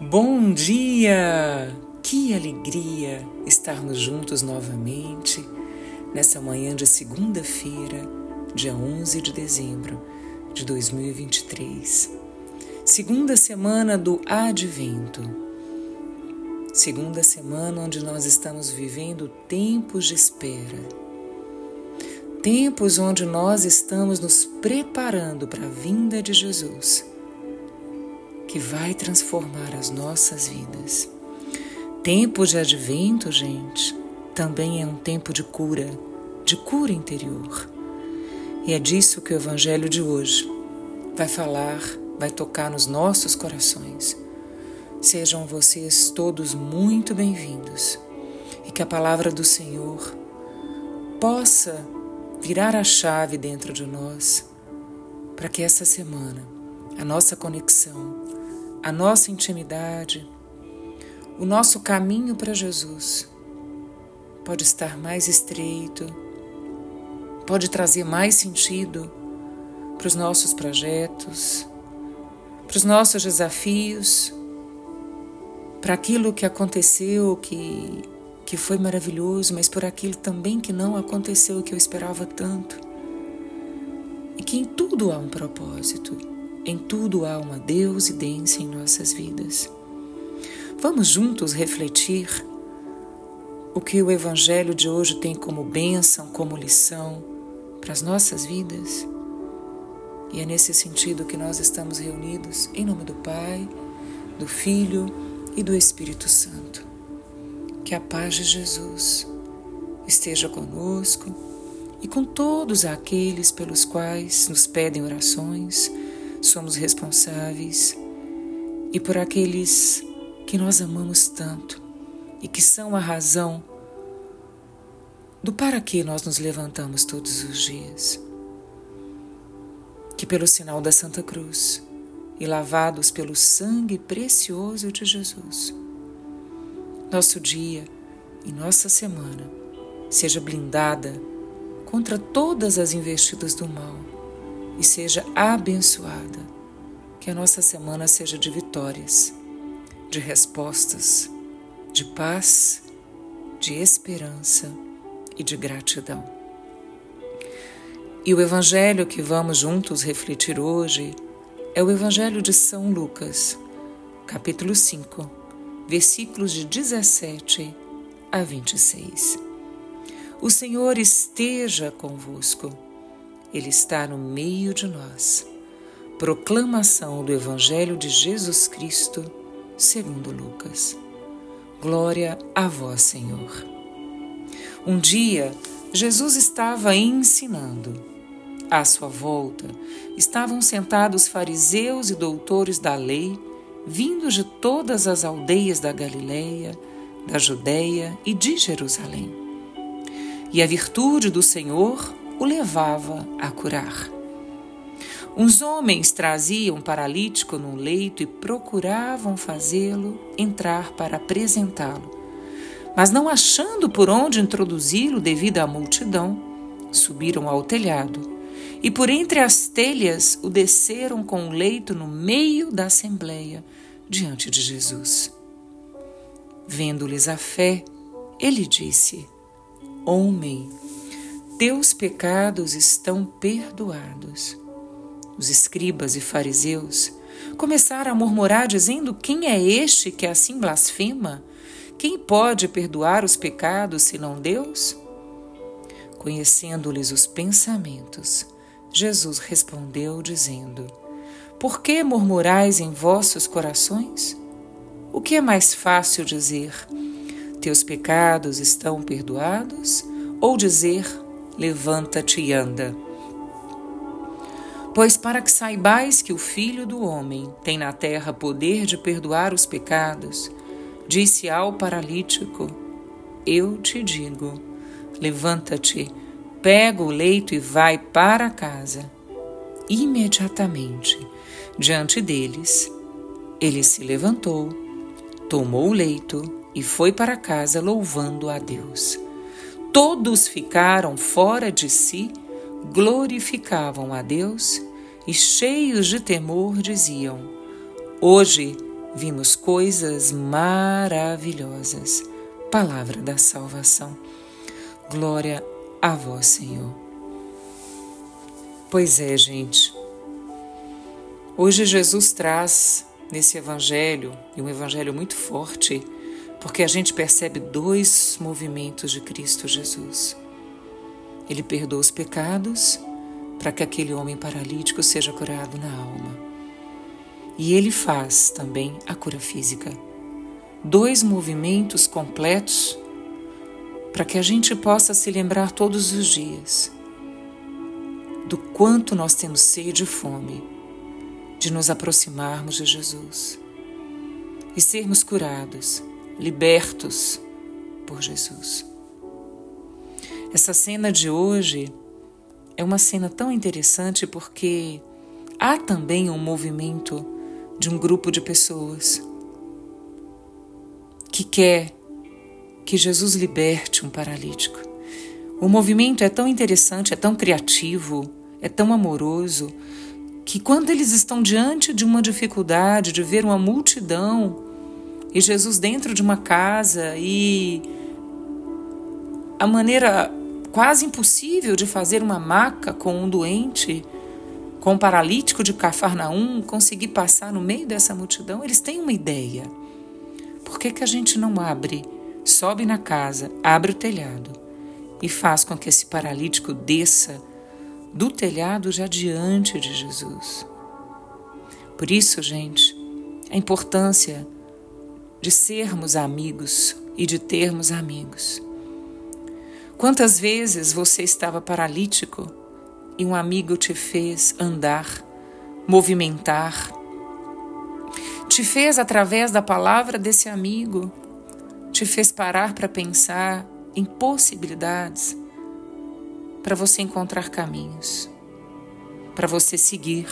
Bom dia! Que alegria estarmos juntos novamente nessa manhã de segunda-feira, dia 11 de dezembro de 2023. Segunda semana do Advento. Segunda semana onde nós estamos vivendo tempos de espera. Tempos onde nós estamos nos preparando para a vinda de Jesus que vai transformar as nossas vidas. Tempo de advento, gente, também é um tempo de cura, de cura interior. E é disso que o Evangelho de hoje vai falar, vai tocar nos nossos corações. Sejam vocês todos muito bem-vindos e que a palavra do Senhor possa virar a chave dentro de nós para que essa semana a nossa conexão a nossa intimidade, o nosso caminho para Jesus pode estar mais estreito, pode trazer mais sentido para os nossos projetos, para os nossos desafios, para aquilo que aconteceu, que, que foi maravilhoso, mas por aquilo também que não aconteceu, que eu esperava tanto. E que em tudo há um propósito em tudo há uma deusidência em nossas vidas. Vamos juntos refletir o que o Evangelho de hoje tem como bênção, como lição para as nossas vidas. E é nesse sentido que nós estamos reunidos em nome do Pai, do Filho e do Espírito Santo. Que a paz de Jesus esteja conosco e com todos aqueles pelos quais nos pedem orações somos responsáveis e por aqueles que nós amamos tanto e que são a razão do para que nós nos levantamos todos os dias. Que pelo sinal da Santa Cruz e lavados pelo sangue precioso de Jesus, nosso dia e nossa semana seja blindada contra todas as investidas do mal e seja abençoada. Que a nossa semana seja de vitórias, de respostas, de paz, de esperança e de gratidão. E o evangelho que vamos juntos refletir hoje é o evangelho de São Lucas, capítulo 5, versículos de 17 a 26. O Senhor esteja convosco. Ele está no meio de nós. Proclamação do Evangelho de Jesus Cristo, segundo Lucas. Glória a vós, Senhor. Um dia, Jesus estava ensinando. À sua volta estavam sentados fariseus e doutores da lei, vindos de todas as aldeias da Galileia, da Judéia e de Jerusalém. E a virtude do Senhor o levava a curar. Uns homens traziam um paralítico num leito e procuravam fazê-lo entrar para apresentá-lo. Mas não achando por onde introduzi-lo devido à multidão, subiram ao telhado e por entre as telhas o desceram com o leito no meio da assembleia diante de Jesus. Vendo-lhes a fé, ele disse: Homem, teus pecados estão perdoados. Os escribas e fariseus começaram a murmurar, dizendo: Quem é este que assim blasfema? Quem pode perdoar os pecados senão Deus? Conhecendo-lhes os pensamentos, Jesus respondeu, dizendo: Por que murmurais em vossos corações? O que é mais fácil dizer: Teus pecados estão perdoados? Ou dizer: levanta-te e anda. Pois para que saibais que o Filho do Homem tem na terra poder de perdoar os pecados, disse ao paralítico: Eu te digo, levanta-te, pega o leito e vai para casa. Imediatamente, diante deles, ele se levantou, tomou o leito e foi para casa louvando a Deus. Todos ficaram fora de si, glorificavam a Deus e, cheios de temor, diziam: Hoje vimos coisas maravilhosas. Palavra da salvação. Glória a vós, Senhor. Pois é, gente. Hoje Jesus traz nesse evangelho, e um evangelho muito forte, porque a gente percebe dois movimentos de Cristo Jesus. Ele perdoa os pecados para que aquele homem paralítico seja curado na alma. E ele faz também a cura física. Dois movimentos completos para que a gente possa se lembrar todos os dias do quanto nós temos sede e fome de nos aproximarmos de Jesus e sermos curados, libertos por Jesus. Essa cena de hoje é uma cena tão interessante porque há também um movimento de um grupo de pessoas que quer que Jesus liberte um paralítico. O movimento é tão interessante, é tão criativo, é tão amoroso, que quando eles estão diante de uma dificuldade, de ver uma multidão, e Jesus dentro de uma casa, e a maneira quase impossível de fazer uma maca com um doente, com um paralítico de Cafarnaum, conseguir passar no meio dessa multidão, eles têm uma ideia. Por que, que a gente não abre, sobe na casa, abre o telhado e faz com que esse paralítico desça do telhado já diante de Jesus? Por isso, gente, a importância de sermos amigos e de termos amigos. Quantas vezes você estava paralítico e um amigo te fez andar, movimentar, te fez através da palavra desse amigo, te fez parar para pensar em possibilidades, para você encontrar caminhos, para você seguir.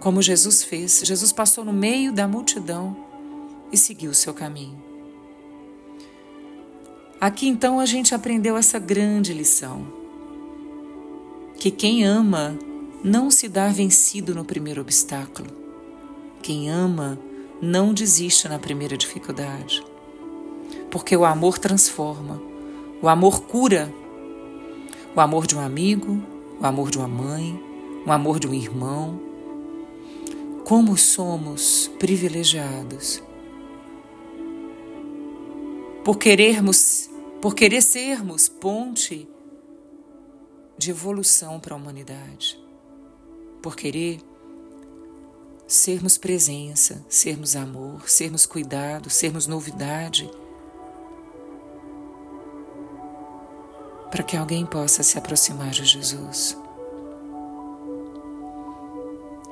Como Jesus fez, Jesus passou no meio da multidão e seguiu seu caminho. Aqui então a gente aprendeu essa grande lição: que quem ama não se dá vencido no primeiro obstáculo. Quem ama não desiste na primeira dificuldade. Porque o amor transforma, o amor cura. O amor de um amigo, o amor de uma mãe, o amor de um irmão. Como somos privilegiados por querermos por querer sermos ponte de evolução para a humanidade, por querer sermos presença, sermos amor, sermos cuidado, sermos novidade, para que alguém possa se aproximar de Jesus.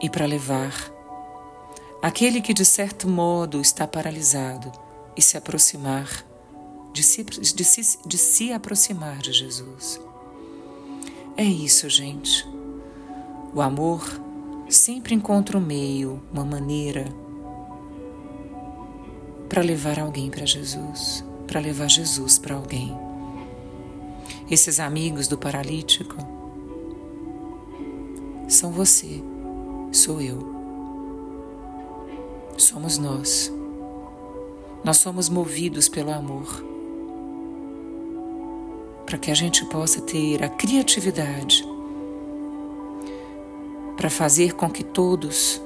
E para levar aquele que de certo modo está paralisado e se aproximar de se, de, se, de se aproximar de Jesus. É isso, gente. O amor sempre encontra um meio, uma maneira para levar alguém para Jesus, para levar Jesus para alguém. Esses amigos do paralítico são você, sou eu. Somos nós. Nós somos movidos pelo amor para que a gente possa ter a criatividade para fazer com que todos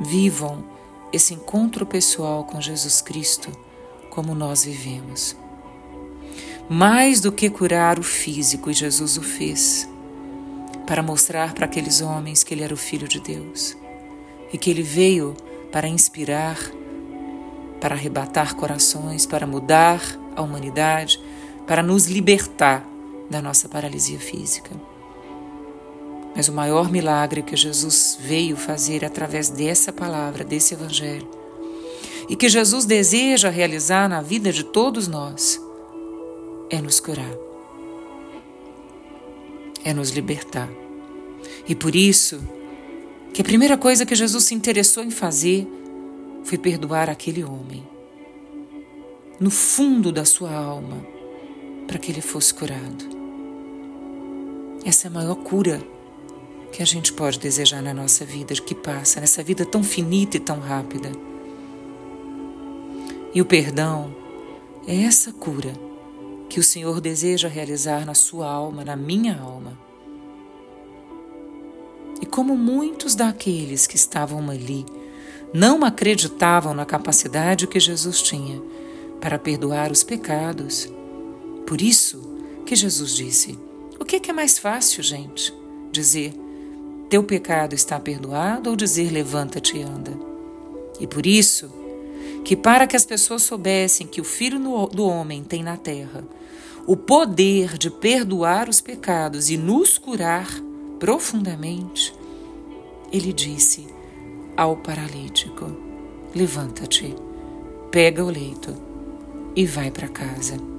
vivam esse encontro pessoal com Jesus Cristo como nós vivemos. Mais do que curar o físico, e Jesus o fez, para mostrar para aqueles homens que ele era o Filho de Deus e que ele veio para inspirar, para arrebatar corações, para mudar a humanidade para nos libertar da nossa paralisia física. Mas o maior milagre que Jesus veio fazer através dessa palavra, desse Evangelho, e que Jesus deseja realizar na vida de todos nós, é nos curar, é nos libertar. E por isso, que a primeira coisa que Jesus se interessou em fazer foi perdoar aquele homem. No fundo da sua alma, para que ele fosse curado. Essa é a maior cura que a gente pode desejar na nossa vida que passa, nessa vida tão finita e tão rápida. E o perdão é essa cura que o Senhor deseja realizar na sua alma, na minha alma. E como muitos daqueles que estavam ali não acreditavam na capacidade que Jesus tinha para perdoar os pecados, por isso que Jesus disse: O que é mais fácil, gente? Dizer: Teu pecado está perdoado ou dizer: Levanta-te e anda? E por isso que, para que as pessoas soubessem que o Filho do Homem tem na terra o poder de perdoar os pecados e nos curar profundamente, ele disse ao paralítico: Levanta-te, pega o leito e vai para casa.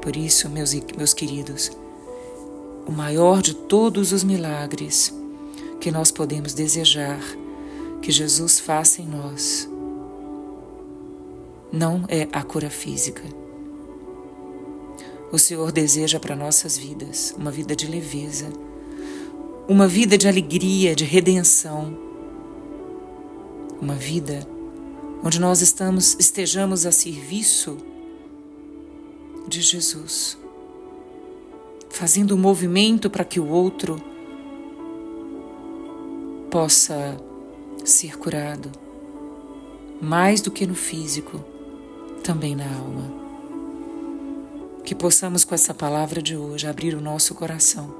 Por isso, meus, meus queridos, o maior de todos os milagres que nós podemos desejar que Jesus faça em nós não é a cura física. O Senhor deseja para nossas vidas uma vida de leveza, uma vida de alegria, de redenção, uma vida onde nós estamos, estejamos a serviço de Jesus, fazendo um movimento para que o outro possa ser curado, mais do que no físico, também na alma. Que possamos, com essa palavra de hoje, abrir o nosso coração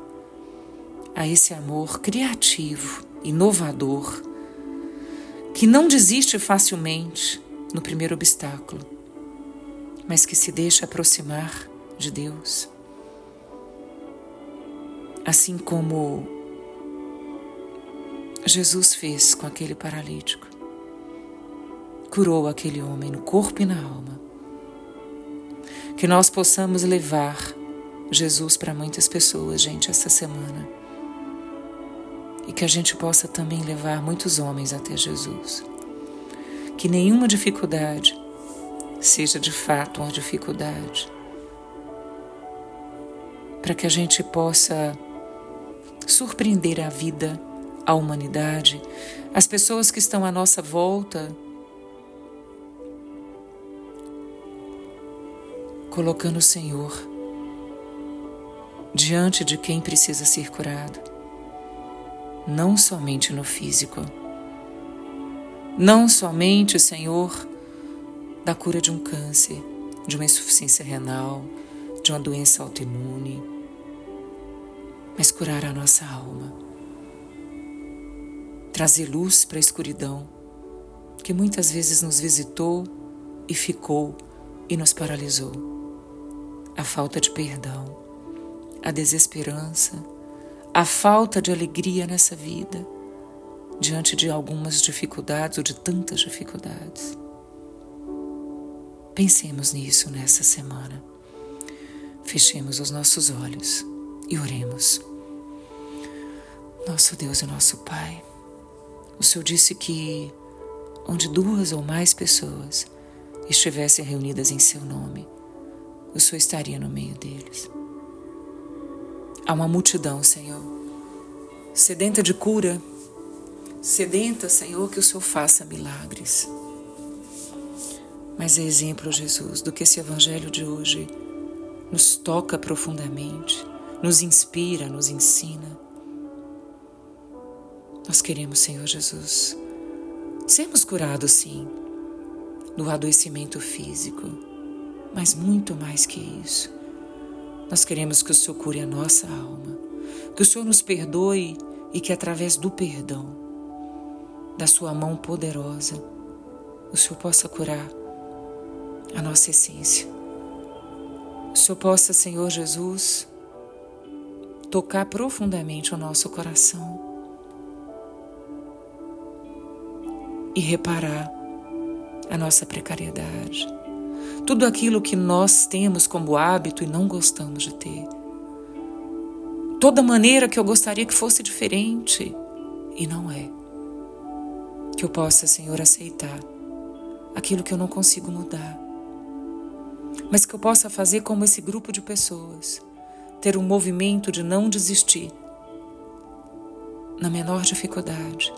a esse amor criativo, inovador, que não desiste facilmente no primeiro obstáculo, mas que se deixa aproximar de Deus. Assim como Jesus fez com aquele paralítico. Curou aquele homem no corpo e na alma. Que nós possamos levar Jesus para muitas pessoas, gente, essa semana e que a gente possa também levar muitos homens até Jesus. Que nenhuma dificuldade seja de fato uma dificuldade. Para que a gente possa surpreender a vida, a humanidade, as pessoas que estão à nossa volta, colocando o Senhor diante de quem precisa ser curado não somente no físico. Não somente, Senhor, da cura de um câncer, de uma insuficiência renal, de uma doença autoimune, mas curar a nossa alma. Trazer luz para a escuridão que muitas vezes nos visitou e ficou e nos paralisou. A falta de perdão, a desesperança, a falta de alegria nessa vida, diante de algumas dificuldades ou de tantas dificuldades. Pensemos nisso nessa semana. Fechemos os nossos olhos e oremos. Nosso Deus e nosso Pai, o Senhor disse que onde duas ou mais pessoas estivessem reunidas em seu nome, o Senhor estaria no meio deles. Há uma multidão, Senhor, sedenta de cura, sedenta, Senhor, que o Senhor faça milagres. Mas é exemplo, Jesus, do que esse Evangelho de hoje nos toca profundamente, nos inspira, nos ensina. Nós queremos, Senhor Jesus, sermos curados, sim, do adoecimento físico, mas muito mais que isso nós queremos que o Senhor cure a nossa alma, que o Senhor nos perdoe e que através do perdão, da Sua mão poderosa, o Senhor possa curar a nossa essência. O Senhor possa, Senhor Jesus, tocar profundamente o nosso coração e reparar a nossa precariedade tudo aquilo que nós temos como hábito e não gostamos de ter. Toda maneira que eu gostaria que fosse diferente e não é. Que eu possa, Senhor, aceitar aquilo que eu não consigo mudar. Mas que eu possa fazer como esse grupo de pessoas, ter um movimento de não desistir. Na menor dificuldade.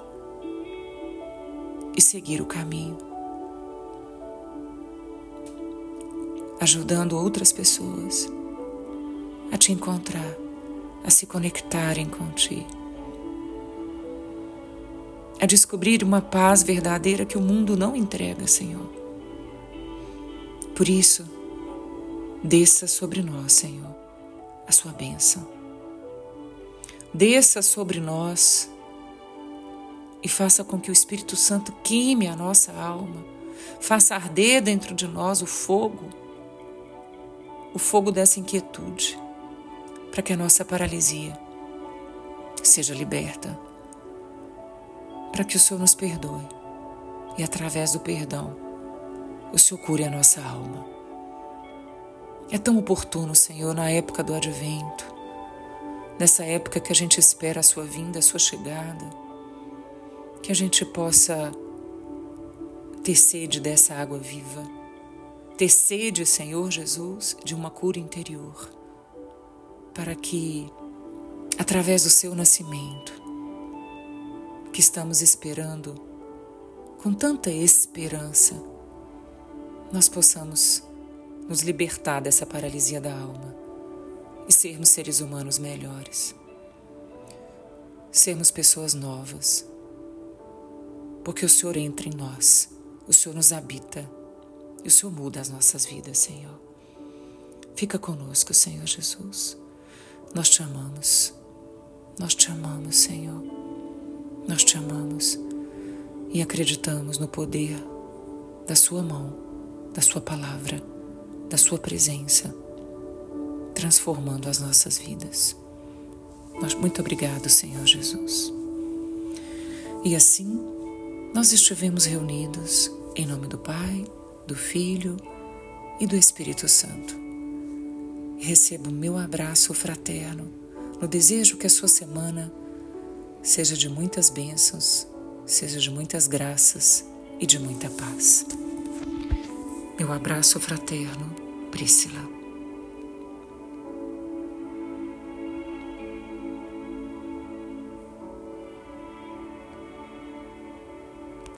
E seguir o caminho, ajudando outras pessoas. A te encontrar, a se conectarem contigo a descobrir uma paz verdadeira que o mundo não entrega, Senhor. Por isso, desça sobre nós, Senhor, a sua bênção. Desça sobre nós e faça com que o Espírito Santo queime a nossa alma, faça arder dentro de nós o fogo, o fogo dessa inquietude, para que a nossa paralisia seja liberta para que o Senhor nos perdoe e, através do perdão, o Senhor cure a nossa alma. É tão oportuno, Senhor, na época do advento, nessa época que a gente espera a Sua vinda, a Sua chegada, que a gente possa ter sede dessa água viva, ter sede, Senhor Jesus, de uma cura interior, para que, através do Seu nascimento, que estamos esperando com tanta esperança, nós possamos nos libertar dessa paralisia da alma e sermos seres humanos melhores, sermos pessoas novas, porque o Senhor entra em nós, o Senhor nos habita e o Senhor muda as nossas vidas, Senhor. Fica conosco, Senhor Jesus. Nós te amamos, nós te amamos, Senhor. Nós te amamos e acreditamos no poder da Sua mão, da Sua palavra, da Sua presença, transformando as nossas vidas. Nós, muito obrigado, Senhor Jesus. E assim, nós estivemos reunidos em nome do Pai, do Filho e do Espírito Santo. Recebo meu abraço fraterno no desejo que a sua semana seja de muitas bênçãos, seja de muitas graças e de muita paz. Meu abraço fraterno, Присила.